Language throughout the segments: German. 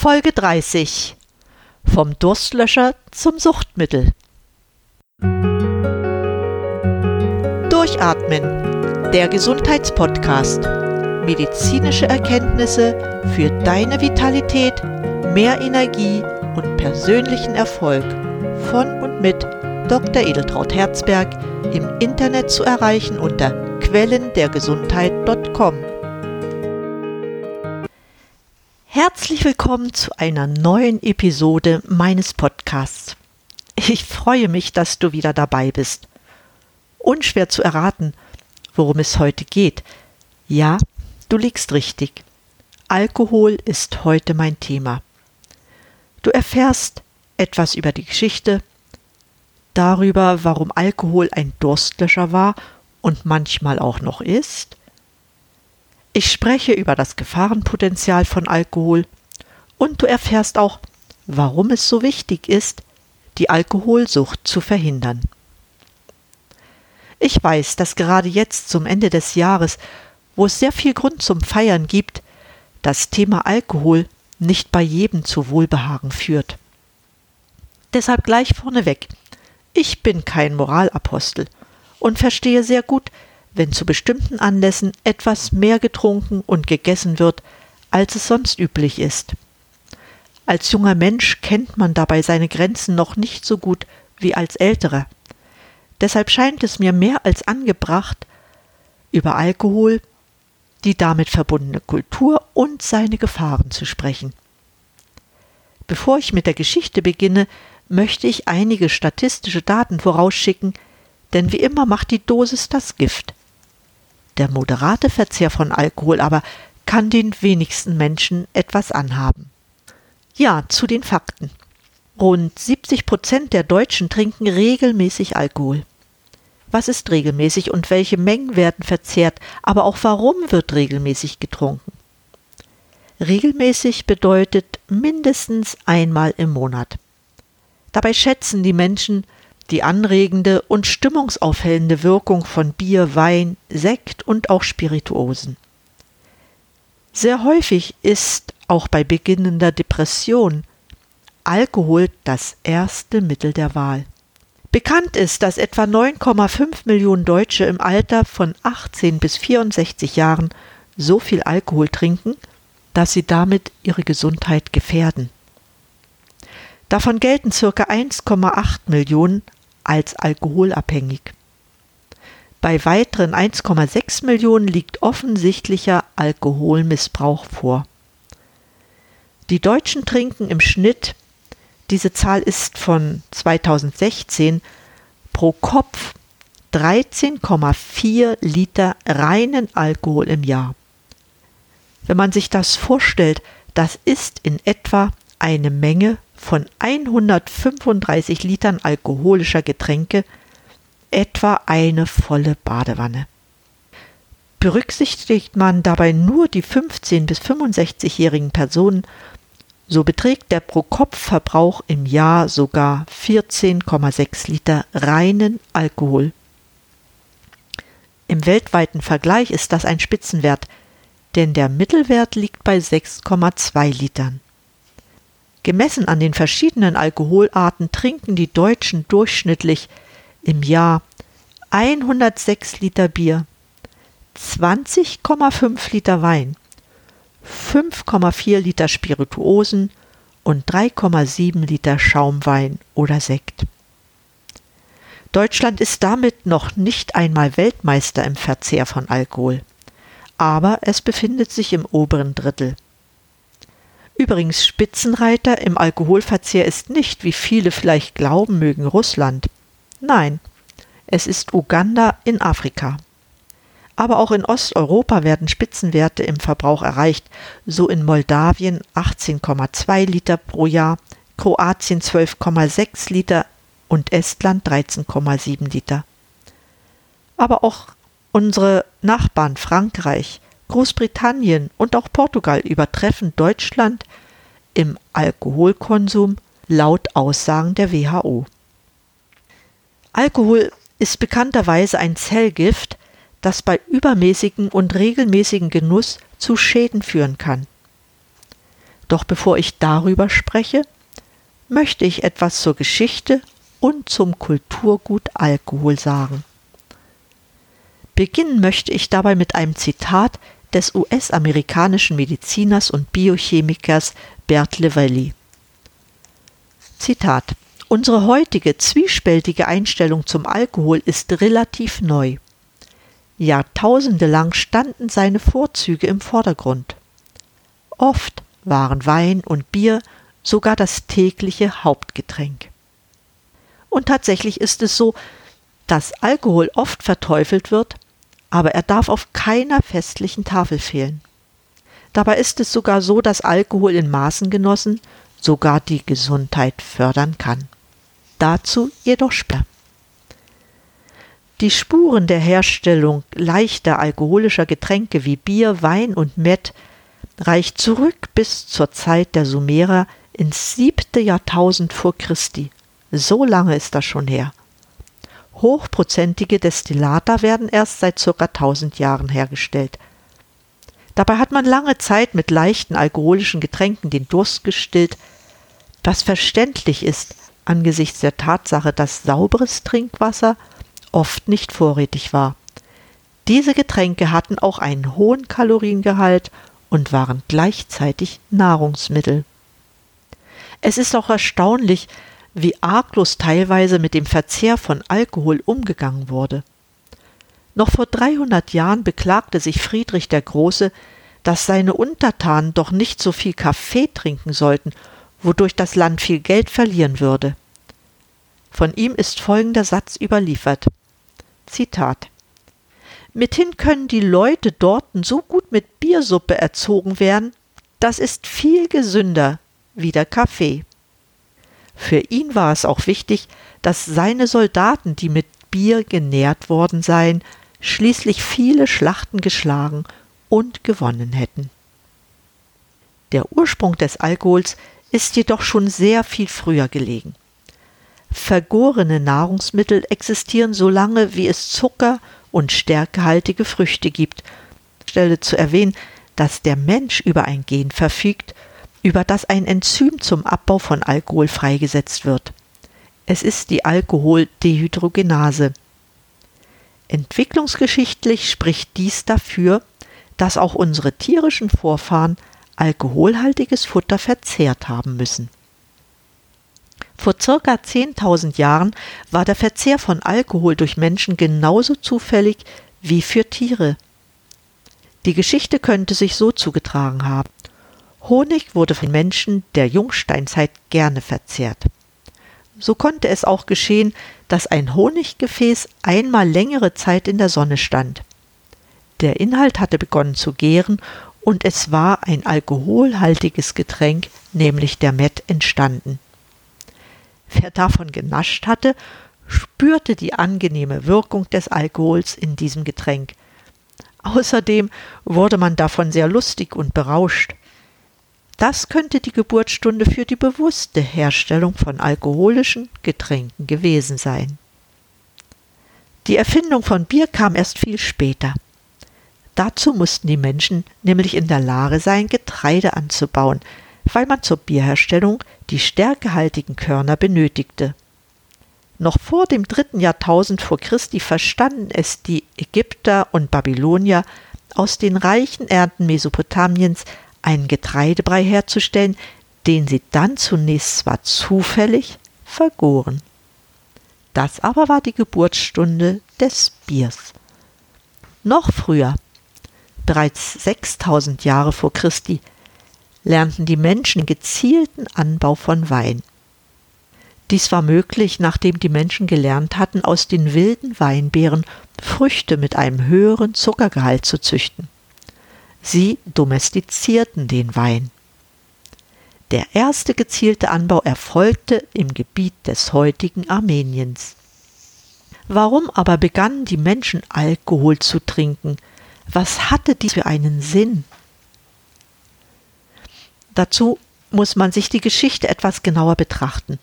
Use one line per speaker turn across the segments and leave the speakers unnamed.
Folge 30 Vom Durstlöscher zum Suchtmittel. Durchatmen, der Gesundheitspodcast. Medizinische Erkenntnisse für deine Vitalität, mehr Energie und persönlichen Erfolg von und mit Dr. Edeltraut Herzberg im Internet zu erreichen unter quellendergesundheit.com. Herzlich willkommen zu einer neuen Episode meines Podcasts. Ich freue mich, dass du wieder dabei bist. Unschwer zu erraten, worum es heute geht. Ja, du liegst richtig. Alkohol ist heute mein Thema. Du erfährst etwas über die Geschichte, darüber, warum Alkohol ein Durstlöscher war und manchmal auch noch ist. Ich spreche über das Gefahrenpotenzial von Alkohol und du erfährst auch, warum es so wichtig ist, die Alkoholsucht zu verhindern. Ich weiß, dass gerade jetzt zum Ende des Jahres, wo es sehr viel Grund zum Feiern gibt, das Thema Alkohol nicht bei jedem zu Wohlbehagen führt. Deshalb gleich vorneweg. Ich bin kein Moralapostel und verstehe sehr gut, wenn zu bestimmten Anlässen etwas mehr getrunken und gegessen wird, als es sonst üblich ist. Als junger Mensch kennt man dabei seine Grenzen noch nicht so gut wie als älterer. Deshalb scheint es mir mehr als angebracht, über Alkohol, die damit verbundene Kultur und seine Gefahren zu sprechen. Bevor ich mit der Geschichte beginne, möchte ich einige statistische Daten vorausschicken, denn wie immer macht die Dosis das Gift. Der moderate Verzehr von Alkohol aber kann den wenigsten Menschen etwas anhaben. Ja, zu den Fakten. Rund 70 Prozent der Deutschen trinken regelmäßig Alkohol. Was ist regelmäßig und welche Mengen werden verzehrt, aber auch warum wird regelmäßig getrunken? Regelmäßig bedeutet mindestens einmal im Monat. Dabei schätzen die Menschen die anregende und stimmungsaufhellende Wirkung von Bier, Wein, Sekt und auch Spirituosen. Sehr häufig ist auch bei beginnender Depression Alkohol das erste Mittel der Wahl. Bekannt ist, dass etwa 9,5 Millionen Deutsche im Alter von 18 bis 64 Jahren so viel Alkohol trinken, dass sie damit ihre Gesundheit gefährden. Davon gelten ca. 1,8 Millionen als alkoholabhängig. Bei weiteren 1,6 Millionen liegt offensichtlicher Alkoholmissbrauch vor. Die Deutschen trinken im Schnitt, diese Zahl ist von 2016, pro Kopf 13,4 Liter reinen Alkohol im Jahr. Wenn man sich das vorstellt, das ist in etwa eine Menge von 135 Litern alkoholischer Getränke etwa eine volle Badewanne. Berücksichtigt man dabei nur die 15 bis 65-jährigen Personen, so beträgt der Pro-Kopf-Verbrauch im Jahr sogar 14,6 Liter reinen Alkohol. Im weltweiten Vergleich ist das ein Spitzenwert, denn der Mittelwert liegt bei 6,2 Litern. Gemessen an den verschiedenen Alkoholarten trinken die Deutschen durchschnittlich im Jahr 106 Liter Bier, 20,5 Liter Wein, 5,4 Liter Spirituosen und 3,7 Liter Schaumwein oder Sekt. Deutschland ist damit noch nicht einmal Weltmeister im Verzehr von Alkohol, aber es befindet sich im oberen Drittel. Übrigens, Spitzenreiter im Alkoholverzehr ist nicht, wie viele vielleicht glauben mögen, Russland. Nein, es ist Uganda in Afrika. Aber auch in Osteuropa werden Spitzenwerte im Verbrauch erreicht, so in Moldawien 18,2 Liter pro Jahr, Kroatien 12,6 Liter und Estland 13,7 Liter. Aber auch unsere Nachbarn Frankreich, Großbritannien und auch Portugal übertreffen Deutschland im Alkoholkonsum laut Aussagen der WHO. Alkohol ist bekannterweise ein Zellgift, das bei übermäßigem und regelmäßigem Genuss zu Schäden führen kann. Doch bevor ich darüber spreche, möchte ich etwas zur Geschichte und zum Kulturgut Alkohol sagen. Beginnen möchte ich dabei mit einem Zitat des US-amerikanischen Mediziners und Biochemikers Bert Levelli. Zitat Unsere heutige zwiespältige Einstellung zum Alkohol ist relativ neu. Jahrtausende lang standen seine Vorzüge im Vordergrund. Oft waren Wein und Bier sogar das tägliche Hauptgetränk. Und tatsächlich ist es so, dass Alkohol oft verteufelt wird, aber er darf auf keiner festlichen Tafel fehlen. Dabei ist es sogar so, dass Alkohol in Maßen genossen sogar die Gesundheit fördern kann. Dazu jedoch später. Die Spuren der Herstellung leichter alkoholischer Getränke wie Bier, Wein und Mett reicht zurück bis zur Zeit der Sumerer ins siebte Jahrtausend vor Christi. So lange ist das schon her. Hochprozentige Destillata werden erst seit ca. 1000 Jahren hergestellt. Dabei hat man lange Zeit mit leichten alkoholischen Getränken den Durst gestillt, was verständlich ist angesichts der Tatsache, dass sauberes Trinkwasser oft nicht vorrätig war. Diese Getränke hatten auch einen hohen Kaloriengehalt und waren gleichzeitig Nahrungsmittel. Es ist auch erstaunlich, wie arglos teilweise mit dem Verzehr von Alkohol umgegangen wurde. Noch vor 300 Jahren beklagte sich Friedrich der Große, dass seine Untertanen doch nicht so viel Kaffee trinken sollten, wodurch das Land viel Geld verlieren würde. Von ihm ist folgender Satz überliefert. Zitat Mithin können die Leute dorten so gut mit Biersuppe erzogen werden, das ist viel gesünder wie der Kaffee. Für ihn war es auch wichtig, dass seine Soldaten, die mit Bier genährt worden seien, schließlich viele Schlachten geschlagen und gewonnen hätten. Der Ursprung des Alkohols ist jedoch schon sehr viel früher gelegen. Vergorene Nahrungsmittel existieren so lange, wie es Zucker und stärkehaltige Früchte gibt. Stelle zu erwähnen, dass der Mensch über ein Gen verfügt, über das ein Enzym zum Abbau von Alkohol freigesetzt wird. Es ist die Alkoholdehydrogenase. Entwicklungsgeschichtlich spricht dies dafür, dass auch unsere tierischen Vorfahren alkoholhaltiges Futter verzehrt haben müssen. Vor circa 10.000 Jahren war der Verzehr von Alkohol durch Menschen genauso zufällig wie für Tiere. Die Geschichte könnte sich so zugetragen haben. Honig wurde von Menschen der Jungsteinzeit gerne verzehrt. So konnte es auch geschehen, dass ein Honiggefäß einmal längere Zeit in der Sonne stand. Der Inhalt hatte begonnen zu gären und es war ein alkoholhaltiges Getränk, nämlich der Met, entstanden. Wer davon genascht hatte, spürte die angenehme Wirkung des Alkohols in diesem Getränk. Außerdem wurde man davon sehr lustig und berauscht. Das könnte die Geburtsstunde für die bewusste Herstellung von alkoholischen Getränken gewesen sein. Die Erfindung von Bier kam erst viel später. Dazu mussten die Menschen nämlich in der Lage sein, Getreide anzubauen, weil man zur Bierherstellung die stärkehaltigen Körner benötigte. Noch vor dem dritten Jahrtausend vor Christi verstanden es die Ägypter und Babylonier, aus den reichen Ernten Mesopotamiens einen Getreidebrei herzustellen, den sie dann zunächst zwar zufällig vergoren. Das aber war die Geburtsstunde des Biers. Noch früher, bereits 6000 Jahre vor Christi, lernten die Menschen gezielten Anbau von Wein. Dies war möglich, nachdem die Menschen gelernt hatten, aus den wilden Weinbeeren Früchte mit einem höheren Zuckergehalt zu züchten. Sie domestizierten den Wein. Der erste gezielte Anbau erfolgte im Gebiet des heutigen Armeniens. Warum aber begannen die Menschen Alkohol zu trinken? Was hatte dies für einen Sinn? Dazu muss man sich die Geschichte etwas genauer betrachten.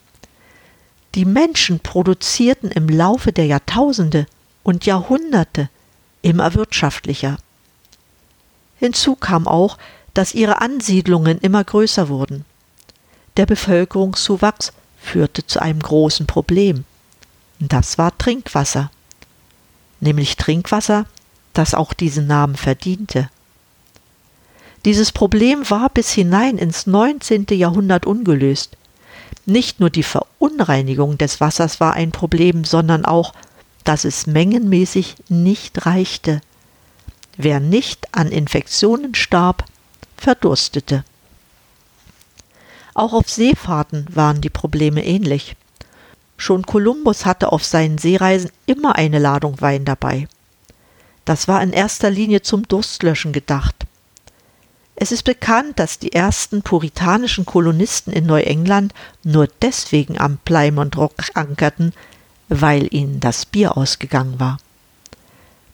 Die Menschen produzierten im Laufe der Jahrtausende und Jahrhunderte immer wirtschaftlicher. Hinzu kam auch, dass ihre Ansiedlungen immer größer wurden. Der Bevölkerungszuwachs führte zu einem großen Problem. Das war Trinkwasser. Nämlich Trinkwasser, das auch diesen Namen verdiente. Dieses Problem war bis hinein ins 19. Jahrhundert ungelöst. Nicht nur die Verunreinigung des Wassers war ein Problem, sondern auch, dass es mengenmäßig nicht reichte. Wer nicht an Infektionen starb, verdurstete. Auch auf Seefahrten waren die Probleme ähnlich. Schon Kolumbus hatte auf seinen Seereisen immer eine Ladung Wein dabei. Das war in erster Linie zum Durstlöschen gedacht. Es ist bekannt, dass die ersten puritanischen Kolonisten in Neuengland nur deswegen am Plymouth Rock ankerten, weil ihnen das Bier ausgegangen war.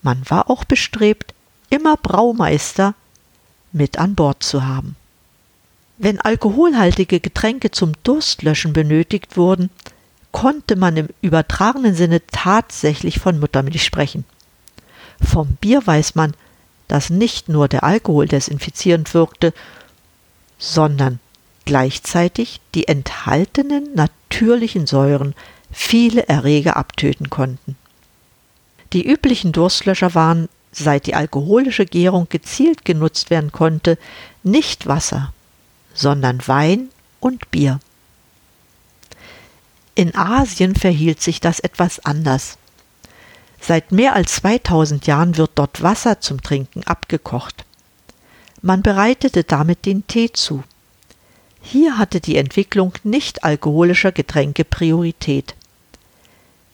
Man war auch bestrebt, immer Braumeister mit an Bord zu haben. Wenn alkoholhaltige Getränke zum Durstlöschen benötigt wurden, konnte man im übertragenen Sinne tatsächlich von Muttermilch sprechen. Vom Bier weiß man, dass nicht nur der Alkohol desinfizierend wirkte, sondern gleichzeitig die enthaltenen natürlichen Säuren viele Erreger abtöten konnten. Die üblichen Durstlöscher waren seit die alkoholische Gärung gezielt genutzt werden konnte, nicht Wasser, sondern Wein und Bier. In Asien verhielt sich das etwas anders. Seit mehr als 2000 Jahren wird dort Wasser zum Trinken abgekocht. Man bereitete damit den Tee zu. Hier hatte die Entwicklung nicht alkoholischer Getränke Priorität.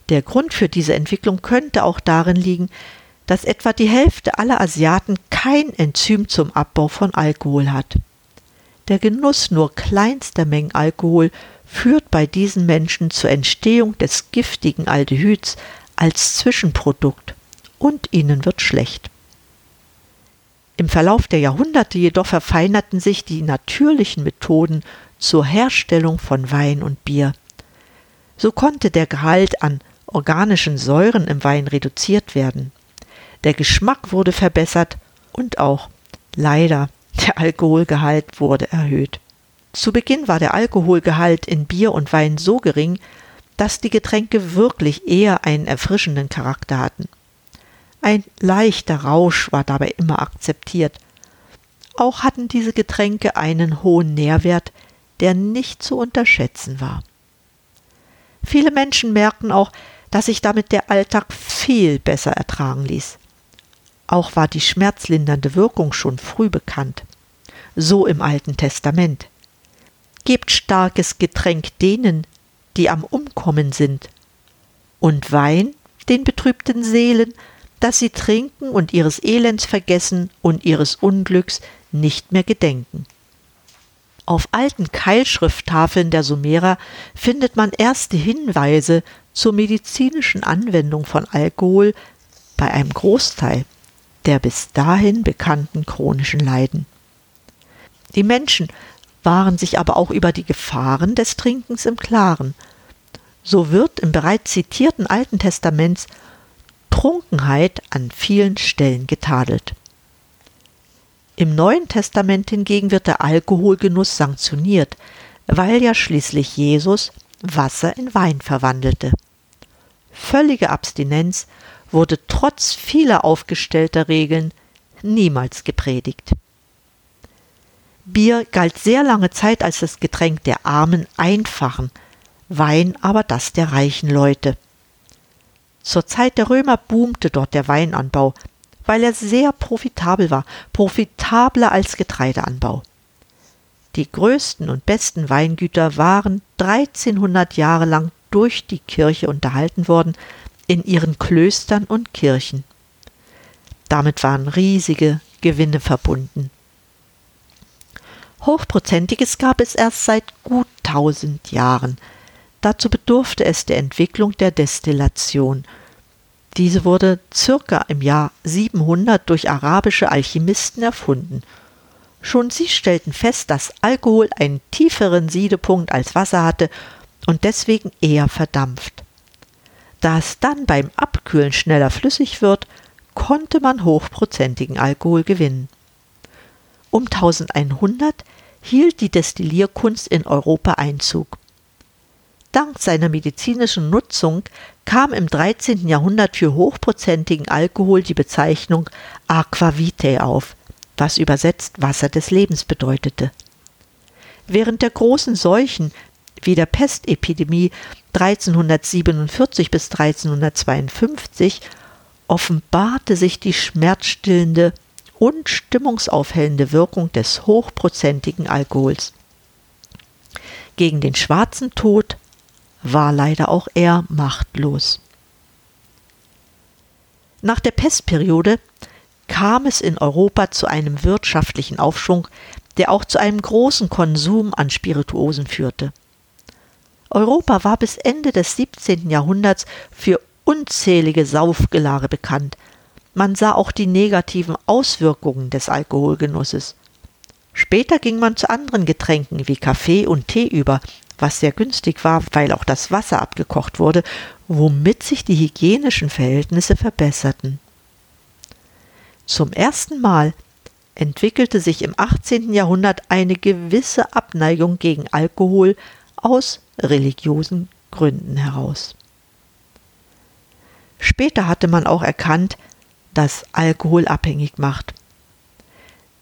Der Grund für diese Entwicklung könnte auch darin liegen, dass etwa die Hälfte aller Asiaten kein Enzym zum Abbau von Alkohol hat. Der Genuss nur kleinster Mengen Alkohol führt bei diesen Menschen zur Entstehung des giftigen Aldehyds als Zwischenprodukt und ihnen wird schlecht. Im Verlauf der Jahrhunderte jedoch verfeinerten sich die natürlichen Methoden zur Herstellung von Wein und Bier. So konnte der Gehalt an organischen Säuren im Wein reduziert werden der Geschmack wurde verbessert und auch leider der Alkoholgehalt wurde erhöht. Zu Beginn war der Alkoholgehalt in Bier und Wein so gering, dass die Getränke wirklich eher einen erfrischenden Charakter hatten. Ein leichter Rausch war dabei immer akzeptiert. Auch hatten diese Getränke einen hohen Nährwert, der nicht zu unterschätzen war. Viele Menschen merkten auch, dass sich damit der Alltag viel besser ertragen ließ. Auch war die schmerzlindernde Wirkung schon früh bekannt. So im Alten Testament. Gebt starkes Getränk denen, die am Umkommen sind, und Wein den betrübten Seelen, dass sie trinken und ihres Elends vergessen und ihres Unglücks nicht mehr gedenken. Auf alten Keilschrifttafeln der Sumerer findet man erste Hinweise zur medizinischen Anwendung von Alkohol bei einem Großteil der bis dahin bekannten chronischen Leiden. Die Menschen waren sich aber auch über die Gefahren des Trinkens im Klaren. So wird im bereits zitierten Alten Testaments Trunkenheit an vielen Stellen getadelt. Im Neuen Testament hingegen wird der Alkoholgenuss sanktioniert, weil ja schließlich Jesus Wasser in Wein verwandelte. Völlige Abstinenz wurde trotz vieler aufgestellter Regeln niemals gepredigt. Bier galt sehr lange Zeit als das Getränk der armen, einfachen, Wein aber das der reichen Leute. Zur Zeit der Römer boomte dort der Weinanbau, weil er sehr profitabel war, profitabler als Getreideanbau. Die größten und besten Weingüter waren 1300 Jahre lang durch die Kirche unterhalten worden, in ihren Klöstern und Kirchen. Damit waren riesige Gewinne verbunden. Hochprozentiges gab es erst seit gut tausend Jahren. Dazu bedurfte es der Entwicklung der Destillation. Diese wurde circa im Jahr 700 durch arabische Alchemisten erfunden. Schon sie stellten fest, dass Alkohol einen tieferen Siedepunkt als Wasser hatte und deswegen eher verdampft. Da es dann beim Abkühlen schneller flüssig wird, konnte man hochprozentigen Alkohol gewinnen. Um 1100 hielt die Destillierkunst in Europa Einzug. Dank seiner medizinischen Nutzung kam im 13. Jahrhundert für hochprozentigen Alkohol die Bezeichnung Aqua Vitae auf, was übersetzt Wasser des Lebens bedeutete. Während der großen Seuchen wie der Pestepidemie 1347 bis 1352 offenbarte sich die schmerzstillende und stimmungsaufhellende Wirkung des hochprozentigen Alkohols. Gegen den schwarzen Tod war leider auch er machtlos. Nach der Pestperiode kam es in Europa zu einem wirtschaftlichen Aufschwung, der auch zu einem großen Konsum an Spirituosen führte. Europa war bis Ende des 17. Jahrhunderts für unzählige Saufgelage bekannt. Man sah auch die negativen Auswirkungen des Alkoholgenusses. Später ging man zu anderen Getränken wie Kaffee und Tee über, was sehr günstig war, weil auch das Wasser abgekocht wurde, womit sich die hygienischen Verhältnisse verbesserten. Zum ersten Mal entwickelte sich im 18. Jahrhundert eine gewisse Abneigung gegen Alkohol aus religiösen Gründen heraus. Später hatte man auch erkannt, dass Alkohol abhängig macht.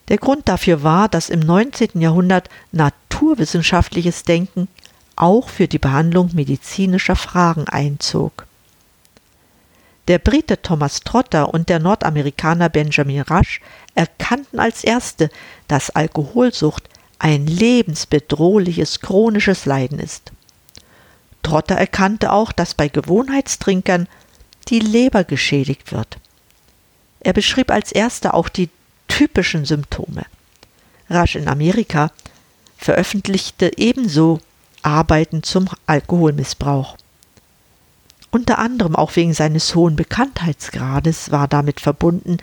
Der Grund dafür war, dass im 19. Jahrhundert naturwissenschaftliches Denken auch für die Behandlung medizinischer Fragen einzog. Der Brite Thomas Trotter und der Nordamerikaner Benjamin Rush erkannten als erste, dass Alkoholsucht ein lebensbedrohliches chronisches Leiden ist. Trotter erkannte auch, dass bei Gewohnheitstrinkern die Leber geschädigt wird. Er beschrieb als erster auch die typischen Symptome. Rasch in Amerika veröffentlichte ebenso Arbeiten zum Alkoholmissbrauch. Unter anderem auch wegen seines hohen Bekanntheitsgrades war damit verbunden,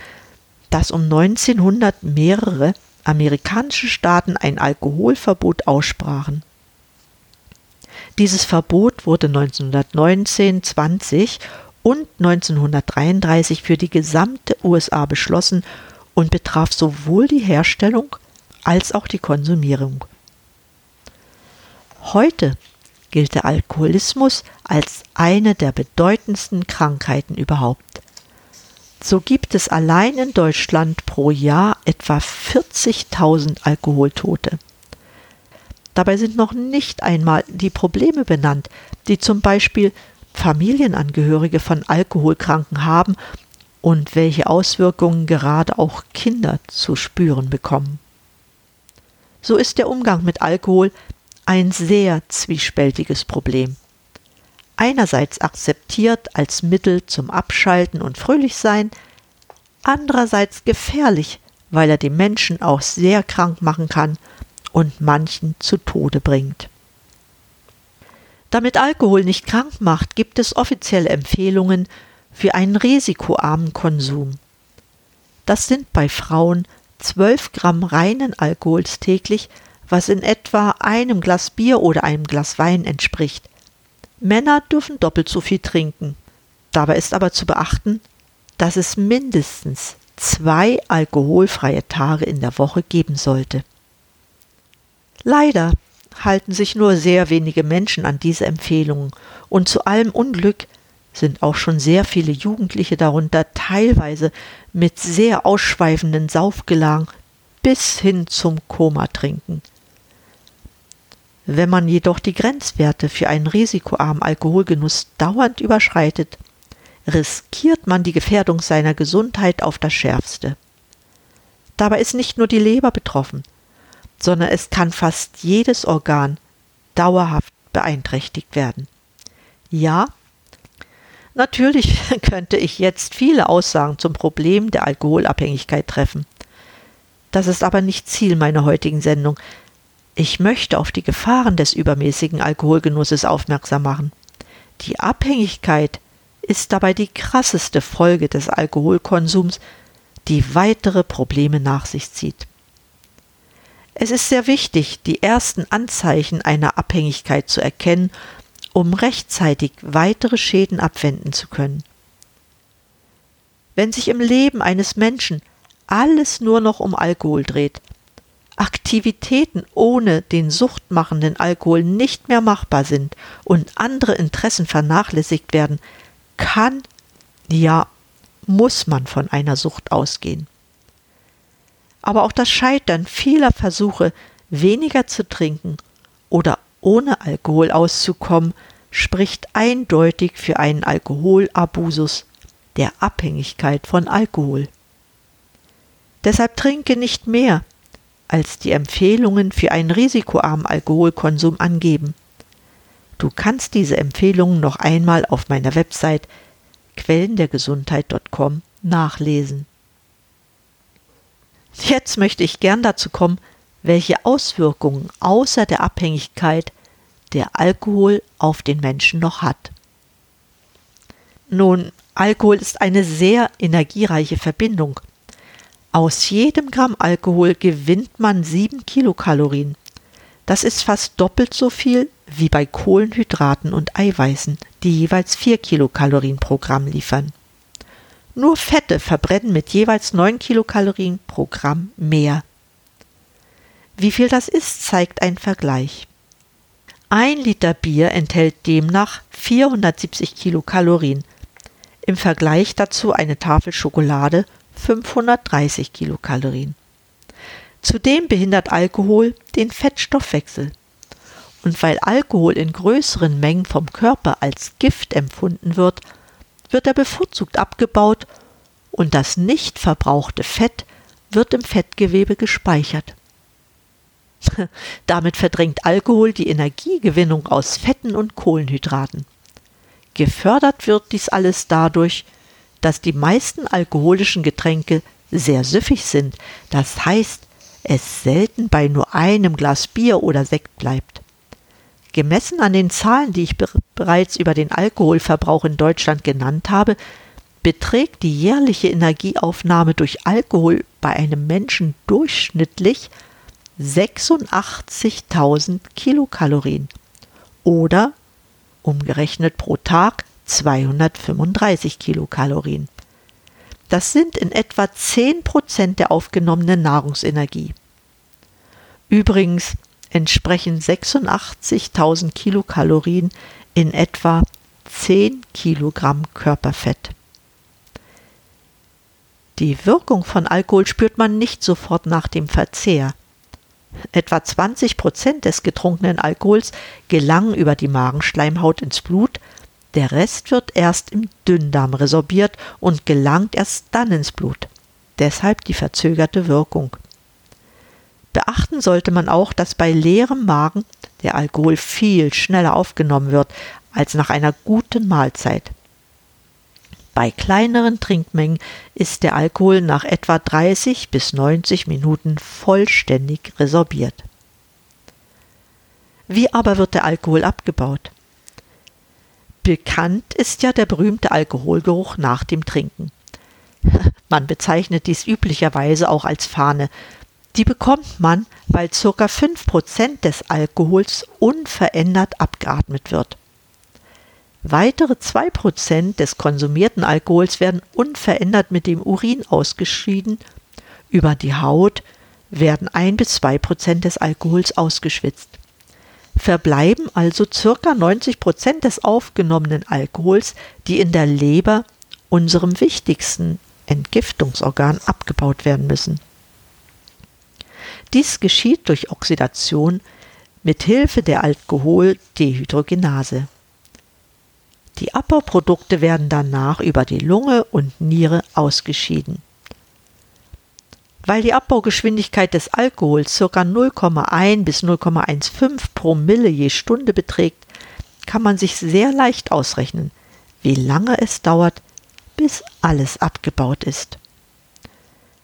dass um 1900 mehrere amerikanische Staaten ein Alkoholverbot aussprachen. Dieses Verbot wurde 1919, 20 und 1933 für die gesamte USA beschlossen und betraf sowohl die Herstellung als auch die Konsumierung. Heute gilt der Alkoholismus als eine der bedeutendsten Krankheiten überhaupt. So gibt es allein in Deutschland pro Jahr etwa 40.000 Alkoholtote. Dabei sind noch nicht einmal die Probleme benannt, die zum Beispiel Familienangehörige von Alkoholkranken haben und welche Auswirkungen gerade auch Kinder zu spüren bekommen. So ist der Umgang mit Alkohol ein sehr zwiespältiges Problem. Einerseits akzeptiert als Mittel zum Abschalten und Fröhlichsein, andererseits gefährlich, weil er die Menschen auch sehr krank machen kann und manchen zu Tode bringt. Damit Alkohol nicht krank macht, gibt es offizielle Empfehlungen für einen risikoarmen Konsum. Das sind bei Frauen 12 Gramm reinen Alkohols täglich, was in etwa einem Glas Bier oder einem Glas Wein entspricht. Männer dürfen doppelt so viel trinken. Dabei ist aber zu beachten, dass es mindestens zwei alkoholfreie Tage in der Woche geben sollte. Leider halten sich nur sehr wenige Menschen an diese Empfehlungen und zu allem Unglück sind auch schon sehr viele Jugendliche darunter, teilweise mit sehr ausschweifenden Saufgelagen bis hin zum Koma trinken. Wenn man jedoch die Grenzwerte für einen risikoarmen Alkoholgenuss dauernd überschreitet, riskiert man die Gefährdung seiner Gesundheit auf das Schärfste. Dabei ist nicht nur die Leber betroffen, sondern es kann fast jedes Organ dauerhaft beeinträchtigt werden. Ja, natürlich könnte ich jetzt viele Aussagen zum Problem der Alkoholabhängigkeit treffen. Das ist aber nicht Ziel meiner heutigen Sendung. Ich möchte auf die Gefahren des übermäßigen Alkoholgenusses aufmerksam machen. Die Abhängigkeit ist dabei die krasseste Folge des Alkoholkonsums, die weitere Probleme nach sich zieht. Es ist sehr wichtig, die ersten Anzeichen einer Abhängigkeit zu erkennen, um rechtzeitig weitere Schäden abwenden zu können. Wenn sich im Leben eines Menschen alles nur noch um Alkohol dreht, Aktivitäten ohne den suchtmachenden Alkohol nicht mehr machbar sind und andere Interessen vernachlässigt werden, kann, ja, muss man von einer Sucht ausgehen. Aber auch das Scheitern vieler Versuche, weniger zu trinken oder ohne Alkohol auszukommen, spricht eindeutig für einen Alkoholabusus, der Abhängigkeit von Alkohol. Deshalb trinke nicht mehr, als die Empfehlungen für einen risikoarmen Alkoholkonsum angeben. Du kannst diese Empfehlungen noch einmal auf meiner Website quellendergesundheit.com nachlesen. Jetzt möchte ich gern dazu kommen, welche Auswirkungen außer der Abhängigkeit der Alkohol auf den Menschen noch hat. Nun, Alkohol ist eine sehr energiereiche Verbindung. Aus jedem Gramm Alkohol gewinnt man sieben Kilokalorien. Das ist fast doppelt so viel wie bei Kohlenhydraten und Eiweißen, die jeweils vier Kilokalorien pro Gramm liefern. Nur Fette verbrennen mit jeweils neun Kilokalorien pro Gramm mehr. Wie viel das ist, zeigt ein Vergleich. Ein Liter Bier enthält demnach 470 Kilokalorien. Im Vergleich dazu eine Tafel Schokolade 530 Kilokalorien. Zudem behindert Alkohol den Fettstoffwechsel. Und weil Alkohol in größeren Mengen vom Körper als Gift empfunden wird, wird er bevorzugt abgebaut und das nicht verbrauchte Fett wird im Fettgewebe gespeichert. Damit verdrängt Alkohol die Energiegewinnung aus Fetten und Kohlenhydraten. Gefördert wird dies alles dadurch, dass die meisten alkoholischen Getränke sehr süffig sind, das heißt, es selten bei nur einem Glas Bier oder Sekt bleibt. Gemessen an den Zahlen, die ich be bereits über den Alkoholverbrauch in Deutschland genannt habe, beträgt die jährliche Energieaufnahme durch Alkohol bei einem Menschen durchschnittlich 86.000 Kilokalorien oder umgerechnet pro Tag 235 Kilokalorien. Das sind in etwa 10 Prozent der aufgenommenen Nahrungsenergie. Übrigens entsprechen 86.000 Kilokalorien in etwa 10 Kilogramm Körperfett. Die Wirkung von Alkohol spürt man nicht sofort nach dem Verzehr. Etwa 20 Prozent des getrunkenen Alkohols gelangen über die Magenschleimhaut ins Blut, der Rest wird erst im Dünndarm resorbiert und gelangt erst dann ins Blut. Deshalb die verzögerte Wirkung. Beachten sollte man auch, dass bei leerem Magen der Alkohol viel schneller aufgenommen wird als nach einer guten Mahlzeit. Bei kleineren Trinkmengen ist der Alkohol nach etwa 30 bis 90 Minuten vollständig resorbiert. Wie aber wird der Alkohol abgebaut? Bekannt ist ja der berühmte Alkoholgeruch nach dem Trinken. Man bezeichnet dies üblicherweise auch als Fahne. Die bekommt man, weil ca. 5% des Alkohols unverändert abgeatmet wird. Weitere 2% des konsumierten Alkohols werden unverändert mit dem Urin ausgeschieden. Über die Haut werden 1 bis 2% des Alkohols ausgeschwitzt verbleiben also circa 90 Prozent des aufgenommenen Alkohols, die in der Leber, unserem wichtigsten Entgiftungsorgan, abgebaut werden müssen. Dies geschieht durch Oxidation mit Hilfe der Alkoholdehydrogenase. Die Abbauprodukte werden danach über die Lunge und Niere ausgeschieden. Weil die Abbaugeschwindigkeit des Alkohols ca. 0,1 bis 0,15 Promille je Stunde beträgt, kann man sich sehr leicht ausrechnen, wie lange es dauert, bis alles abgebaut ist.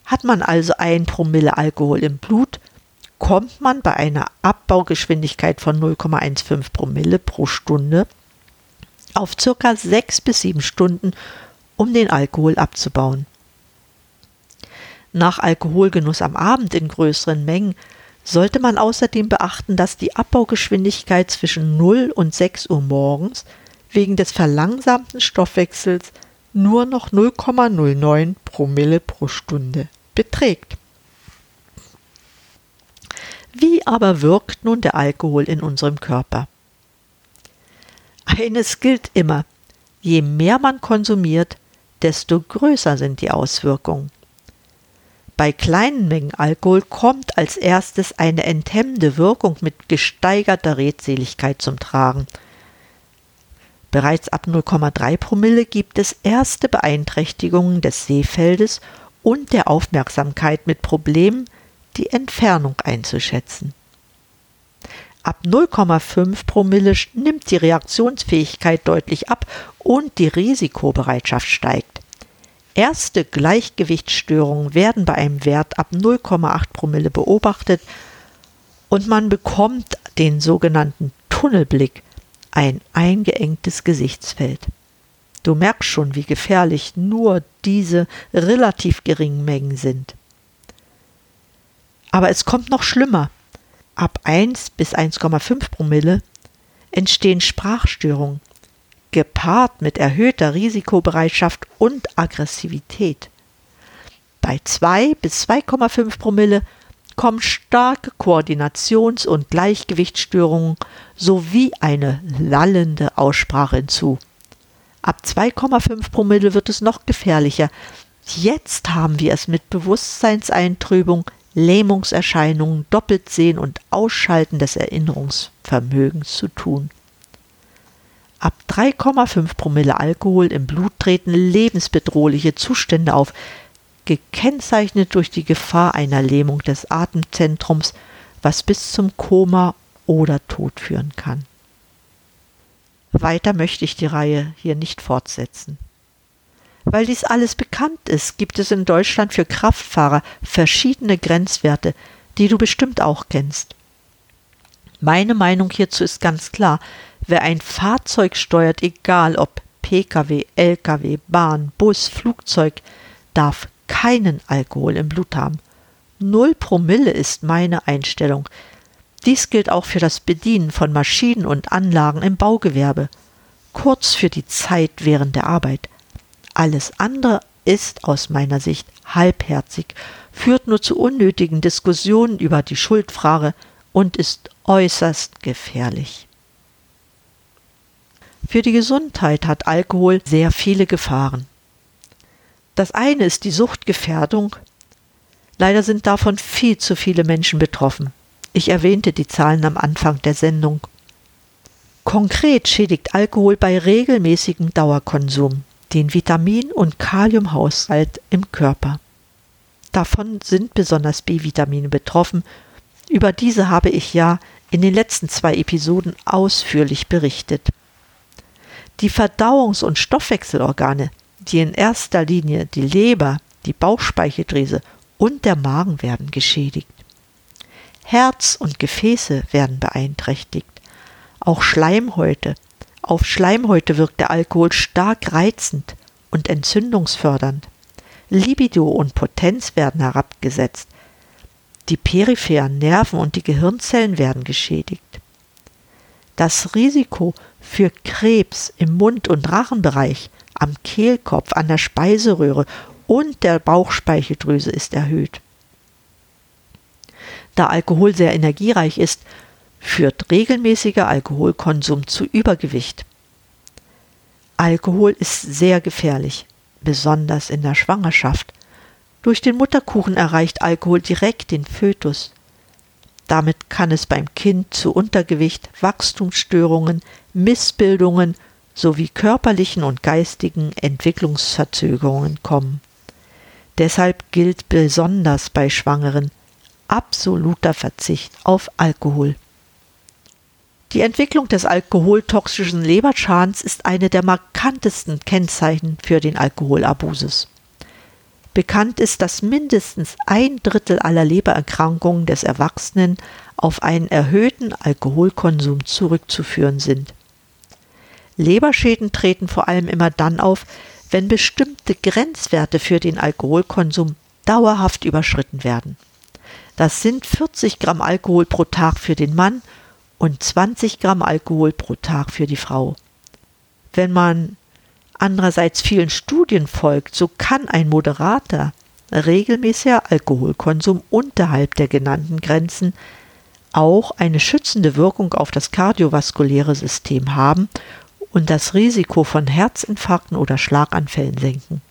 Hat man also ein Promille Alkohol im Blut, kommt man bei einer Abbaugeschwindigkeit von 0,15 Promille pro Stunde auf ca. 6 bis 7 Stunden, um den Alkohol abzubauen. Nach Alkoholgenuss am Abend in größeren Mengen sollte man außerdem beachten, dass die Abbaugeschwindigkeit zwischen 0 und 6 Uhr morgens wegen des verlangsamten Stoffwechsels nur noch 0,09 Promille pro Stunde beträgt. Wie aber wirkt nun der Alkohol in unserem Körper? Eines gilt immer, je mehr man konsumiert, desto größer sind die Auswirkungen. Bei kleinen Mengen Alkohol kommt als erstes eine enthemmende Wirkung mit gesteigerter Redseligkeit zum Tragen. Bereits ab 0,3 Promille gibt es erste Beeinträchtigungen des Sehfeldes und der Aufmerksamkeit mit Problemen, die Entfernung einzuschätzen. Ab 0,5 Promille nimmt die Reaktionsfähigkeit deutlich ab und die Risikobereitschaft steigt. Erste Gleichgewichtsstörungen werden bei einem Wert ab 0,8 Promille beobachtet und man bekommt den sogenannten Tunnelblick, ein eingeengtes Gesichtsfeld. Du merkst schon, wie gefährlich nur diese relativ geringen Mengen sind. Aber es kommt noch schlimmer. Ab 1 bis 1,5 Promille entstehen Sprachstörungen, gepaart mit erhöhter Risikobereitschaft und Aggressivität. Bei 2 bis 2,5 Promille kommen starke Koordinations- und Gleichgewichtsstörungen sowie eine lallende Aussprache hinzu. Ab 2,5 Promille wird es noch gefährlicher. Jetzt haben wir es mit Bewusstseinseintrübung, Lähmungserscheinungen, Doppeltsehen und Ausschalten des Erinnerungsvermögens zu tun. Ab 3,5 Promille Alkohol im Blut treten lebensbedrohliche Zustände auf, gekennzeichnet durch die Gefahr einer Lähmung des Atemzentrums, was bis zum Koma oder Tod führen kann. Weiter möchte ich die Reihe hier nicht fortsetzen. Weil dies alles bekannt ist, gibt es in Deutschland für Kraftfahrer verschiedene Grenzwerte, die du bestimmt auch kennst. Meine Meinung hierzu ist ganz klar. Wer ein Fahrzeug steuert, egal ob Pkw, Lkw, Bahn, Bus, Flugzeug, darf keinen Alkohol im Blut haben. Null Promille ist meine Einstellung. Dies gilt auch für das Bedienen von Maschinen und Anlagen im Baugewerbe, kurz für die Zeit während der Arbeit. Alles andere ist aus meiner Sicht halbherzig, führt nur zu unnötigen Diskussionen über die Schuldfrage und ist äußerst gefährlich. Für die Gesundheit hat Alkohol sehr viele Gefahren. Das eine ist die Suchtgefährdung. Leider sind davon viel zu viele Menschen betroffen. Ich erwähnte die Zahlen am Anfang der Sendung. Konkret schädigt Alkohol bei regelmäßigem Dauerkonsum den Vitamin- und Kaliumhaushalt im Körper. Davon sind besonders B-Vitamine betroffen. Über diese habe ich ja in den letzten zwei Episoden ausführlich berichtet. Die Verdauungs- und Stoffwechselorgane die in erster Linie die Leber, die Bauchspeicheldrüse und der Magen werden geschädigt. Herz und Gefäße werden beeinträchtigt. Auch Schleimhäute. Auf Schleimhäute wirkt der Alkohol stark reizend und entzündungsfördernd. Libido und Potenz werden herabgesetzt. Die peripheren Nerven und die Gehirnzellen werden geschädigt. Das Risiko für Krebs im Mund- und Rachenbereich am Kehlkopf, an der Speiseröhre und der Bauchspeicheldrüse ist erhöht. Da Alkohol sehr energiereich ist, führt regelmäßiger Alkoholkonsum zu Übergewicht. Alkohol ist sehr gefährlich, besonders in der Schwangerschaft. Durch den Mutterkuchen erreicht Alkohol direkt den Fötus. Damit kann es beim Kind zu Untergewicht, Wachstumsstörungen, Missbildungen sowie körperlichen und geistigen Entwicklungsverzögerungen kommen. Deshalb gilt besonders bei Schwangeren absoluter Verzicht auf Alkohol. Die Entwicklung des alkoholtoxischen Leberschadens ist eine der markantesten Kennzeichen für den Alkoholabusus. Bekannt ist, dass mindestens ein Drittel aller Lebererkrankungen des Erwachsenen auf einen erhöhten Alkoholkonsum zurückzuführen sind. Leberschäden treten vor allem immer dann auf, wenn bestimmte Grenzwerte für den Alkoholkonsum dauerhaft überschritten werden. Das sind 40 Gramm Alkohol pro Tag für den Mann und 20 Gramm Alkohol pro Tag für die Frau. Wenn man andererseits vielen Studien folgt, so kann ein moderater, regelmäßiger Alkoholkonsum unterhalb der genannten Grenzen auch eine schützende Wirkung auf das kardiovaskuläre System haben und das Risiko von Herzinfarkten oder Schlaganfällen senken.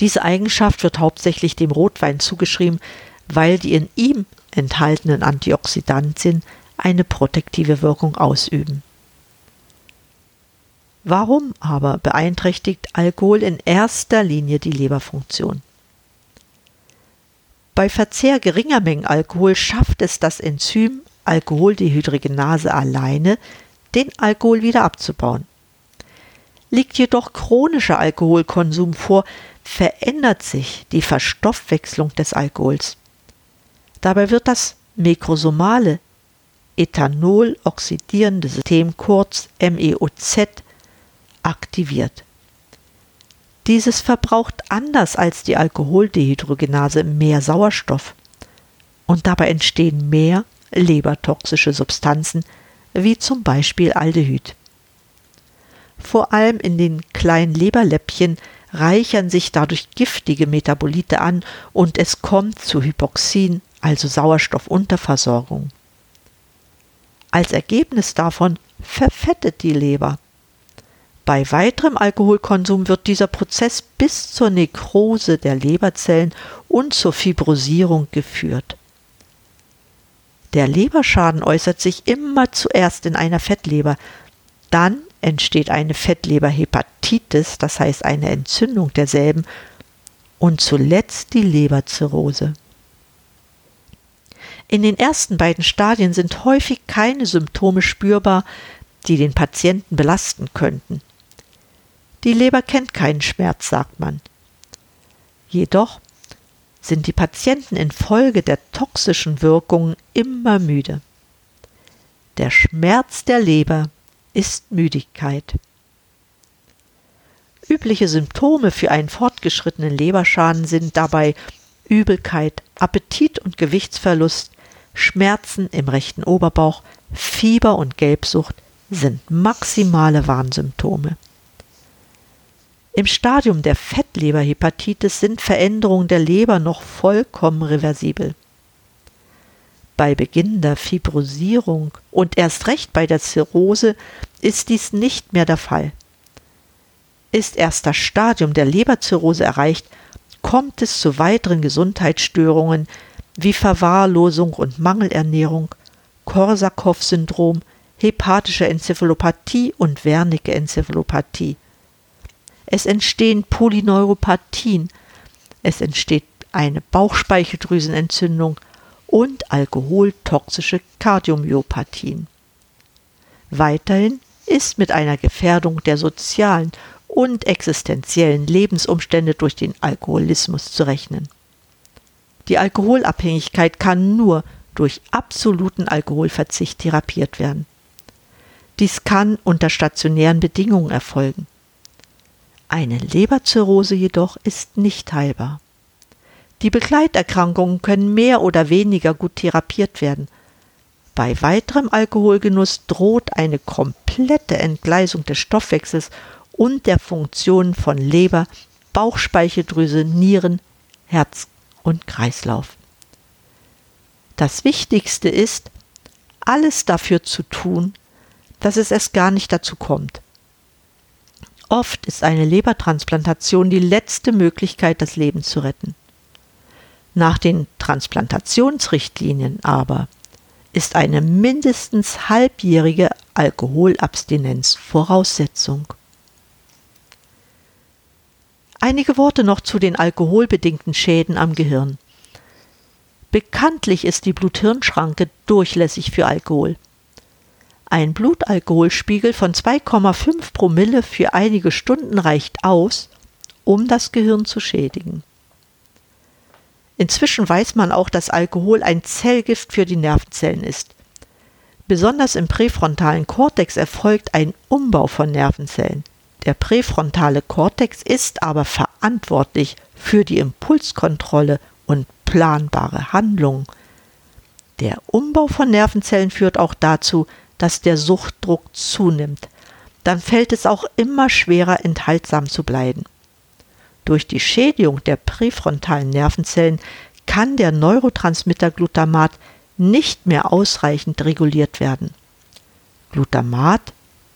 Diese Eigenschaft wird hauptsächlich dem Rotwein zugeschrieben, weil die in ihm enthaltenen Antioxidantien eine protektive Wirkung ausüben. Warum aber beeinträchtigt Alkohol in erster Linie die Leberfunktion? Bei Verzehr geringer Mengen Alkohol schafft es das Enzym Alkoholdehydrogenase alleine, den Alkohol wieder abzubauen. Liegt jedoch chronischer Alkoholkonsum vor, verändert sich die Verstoffwechslung des Alkohols. Dabei wird das mikrosomale Ethanol-oxidierende System kurz MEOZ aktiviert. Dieses verbraucht anders als die Alkoholdehydrogenase mehr Sauerstoff und dabei entstehen mehr lebertoxische Substanzen wie zum Beispiel Aldehyd. Vor allem in den kleinen Leberläppchen reichern sich dadurch giftige Metabolite an und es kommt zu Hypoxin, also Sauerstoffunterversorgung. Als Ergebnis davon verfettet die Leber. Bei weiterem Alkoholkonsum wird dieser Prozess bis zur Nekrose der Leberzellen und zur Fibrosierung geführt. Der Leberschaden äußert sich immer zuerst in einer Fettleber, dann entsteht eine Fettleberhepatitis, das heißt eine Entzündung derselben, und zuletzt die Leberzirrhose. In den ersten beiden Stadien sind häufig keine Symptome spürbar, die den Patienten belasten könnten. Die Leber kennt keinen Schmerz, sagt man. Jedoch sind die Patienten infolge der toxischen Wirkungen immer müde. Der Schmerz der Leber ist Müdigkeit. Übliche Symptome für einen fortgeschrittenen Leberschaden sind dabei Übelkeit, Appetit und Gewichtsverlust, Schmerzen im rechten Oberbauch, Fieber und Gelbsucht sind maximale Warnsymptome. Im Stadium der Fettleberhepatitis sind Veränderungen der Leber noch vollkommen reversibel. Bei beginnender Fibrosierung und erst recht bei der Zirrhose ist dies nicht mehr der Fall. Ist erst das Stadium der Leberzirrhose erreicht, kommt es zu weiteren Gesundheitsstörungen wie Verwahrlosung und Mangelernährung, Korsakow-Syndrom, hepatische Enzephalopathie und Wernicke-Enzephalopathie. Es entstehen Polyneuropathien, es entsteht eine Bauchspeicheldrüsenentzündung und alkoholtoxische Kardiomyopathien. Weiterhin ist mit einer Gefährdung der sozialen und existenziellen Lebensumstände durch den Alkoholismus zu rechnen. Die Alkoholabhängigkeit kann nur durch absoluten Alkoholverzicht therapiert werden. Dies kann unter stationären Bedingungen erfolgen. Eine Leberzirrhose jedoch ist nicht heilbar. Die Begleiterkrankungen können mehr oder weniger gut therapiert werden. Bei weiterem Alkoholgenuss droht eine komplette Entgleisung des Stoffwechsels und der Funktionen von Leber, Bauchspeicheldrüse, Nieren, Herz und Kreislauf. Das Wichtigste ist, alles dafür zu tun, dass es erst gar nicht dazu kommt. Oft ist eine Lebertransplantation die letzte Möglichkeit, das Leben zu retten. Nach den Transplantationsrichtlinien aber ist eine mindestens halbjährige Alkoholabstinenz Voraussetzung. Einige Worte noch zu den alkoholbedingten Schäden am Gehirn. Bekanntlich ist die Blut-Hirn-Schranke durchlässig für Alkohol. Ein Blutalkoholspiegel von 2,5 Promille für einige Stunden reicht aus, um das Gehirn zu schädigen. Inzwischen weiß man auch, dass Alkohol ein Zellgift für die Nervenzellen ist. Besonders im präfrontalen Kortex erfolgt ein Umbau von Nervenzellen. Der präfrontale Kortex ist aber verantwortlich für die Impulskontrolle und planbare Handlung. Der Umbau von Nervenzellen führt auch dazu, dass der Suchtdruck zunimmt. Dann fällt es auch immer schwerer, enthaltsam zu bleiben. Durch die Schädigung der präfrontalen Nervenzellen kann der Neurotransmitter Glutamat nicht mehr ausreichend reguliert werden. Glutamat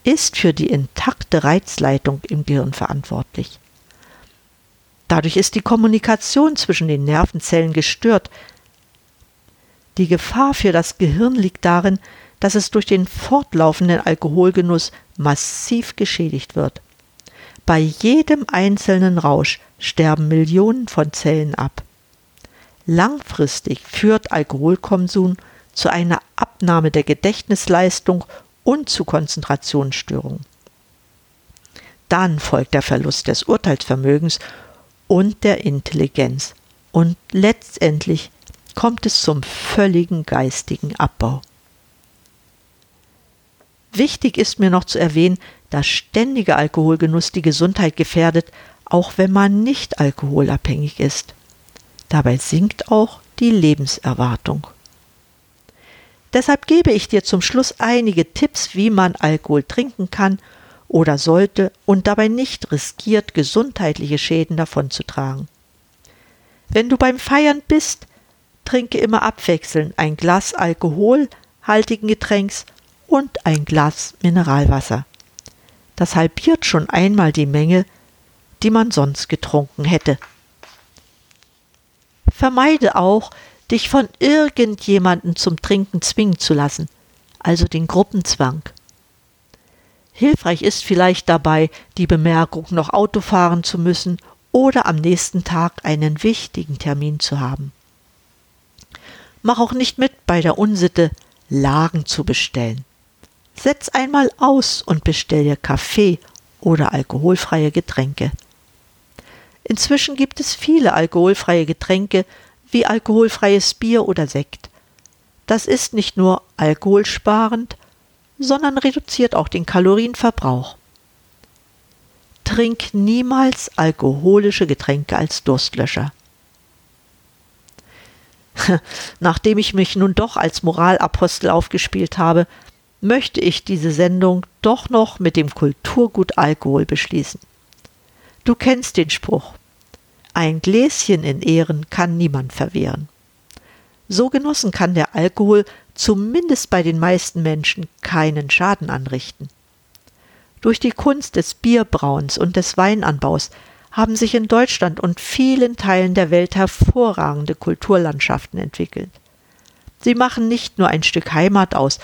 ist für die intakte Reizleitung im Gehirn verantwortlich. Dadurch ist die Kommunikation zwischen den Nervenzellen gestört. Die Gefahr für das Gehirn liegt darin, dass es durch den fortlaufenden Alkoholgenuss massiv geschädigt wird. Bei jedem einzelnen Rausch sterben Millionen von Zellen ab. Langfristig führt Alkoholkonsum zu einer Abnahme der Gedächtnisleistung und zu Konzentrationsstörungen. Dann folgt der Verlust des Urteilsvermögens und der Intelligenz und letztendlich kommt es zum völligen geistigen Abbau. Wichtig ist mir noch zu erwähnen, dass ständiger Alkoholgenuss die Gesundheit gefährdet, auch wenn man nicht alkoholabhängig ist. Dabei sinkt auch die Lebenserwartung. Deshalb gebe ich dir zum Schluss einige Tipps, wie man Alkohol trinken kann oder sollte und dabei nicht riskiert, gesundheitliche Schäden davonzutragen. Wenn du beim Feiern bist, trinke immer abwechselnd ein Glas alkoholhaltigen Getränks und ein Glas Mineralwasser. Das halbiert schon einmal die Menge, die man sonst getrunken hätte. Vermeide auch, dich von irgendjemandem zum Trinken zwingen zu lassen, also den Gruppenzwang. Hilfreich ist vielleicht dabei die Bemerkung, noch Auto fahren zu müssen oder am nächsten Tag einen wichtigen Termin zu haben. Mach auch nicht mit bei der Unsitte, Lagen zu bestellen. Setz einmal aus und bestell dir Kaffee oder alkoholfreie Getränke. Inzwischen gibt es viele alkoholfreie Getränke, wie alkoholfreies Bier oder Sekt. Das ist nicht nur alkoholsparend, sondern reduziert auch den Kalorienverbrauch. Trink niemals alkoholische Getränke als Durstlöscher. Nachdem ich mich nun doch als Moralapostel aufgespielt habe, möchte ich diese Sendung doch noch mit dem Kulturgut Alkohol beschließen. Du kennst den Spruch. Ein Gläschen in Ehren kann niemand verwehren. So genossen kann der Alkohol zumindest bei den meisten Menschen keinen Schaden anrichten. Durch die Kunst des Bierbrauens und des Weinanbaus haben sich in Deutschland und vielen Teilen der Welt hervorragende Kulturlandschaften entwickelt. Sie machen nicht nur ein Stück Heimat aus,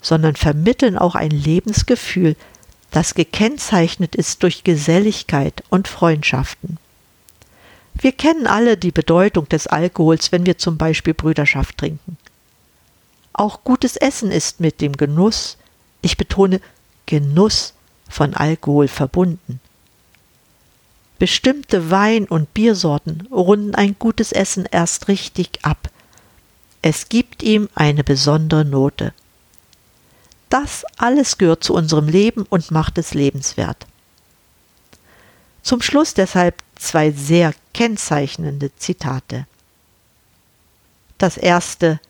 sondern vermitteln auch ein Lebensgefühl, das gekennzeichnet ist durch Geselligkeit und Freundschaften. Wir kennen alle die Bedeutung des Alkohols, wenn wir zum Beispiel Brüderschaft trinken. Auch gutes Essen ist mit dem Genuss, ich betone Genuss von Alkohol verbunden. Bestimmte Wein- und Biersorten runden ein gutes Essen erst richtig ab. Es gibt ihm eine besondere Note. Das alles gehört zu unserem Leben und macht es lebenswert. Zum Schluss deshalb zwei sehr kennzeichnende Zitate. Das erste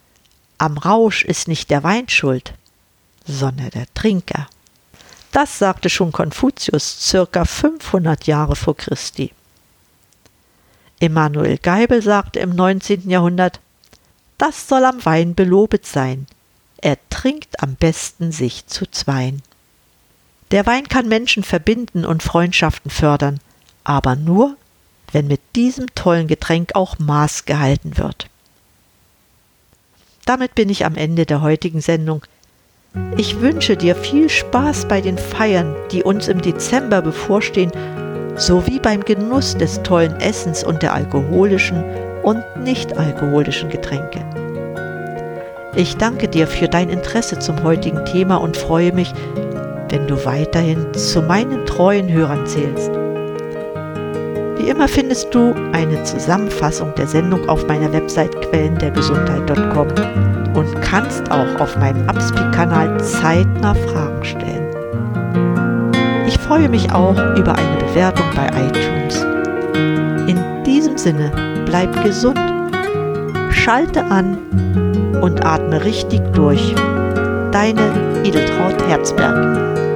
Am Rausch ist nicht der Wein schuld, sondern der Trinker. Das sagte schon Konfuzius circa 500 Jahre vor Christi. Emanuel Geibel sagte im 19. Jahrhundert, das soll am Wein belobet sein. Er trinkt am besten sich zu zweien. Der Wein kann Menschen verbinden und Freundschaften fördern, aber nur, wenn mit diesem tollen Getränk auch Maß gehalten wird. Damit bin ich am Ende der heutigen Sendung. Ich wünsche dir viel Spaß bei den Feiern, die uns im Dezember bevorstehen, sowie beim Genuss des tollen Essens und der alkoholischen und nicht alkoholischen Getränke. Ich danke dir für dein Interesse zum heutigen Thema und freue mich, wenn du weiterhin zu meinen treuen Hörern zählst. Wie immer findest du eine Zusammenfassung der Sendung auf meiner Website quellendergesundheit.com und kannst auch auf meinem Upspeak-Kanal zeitnah Fragen stellen. Ich freue mich auch über eine Bewertung bei iTunes. In diesem Sinne, bleib gesund, schalte an und atme richtig durch. Deine Edeltraut Herzberg.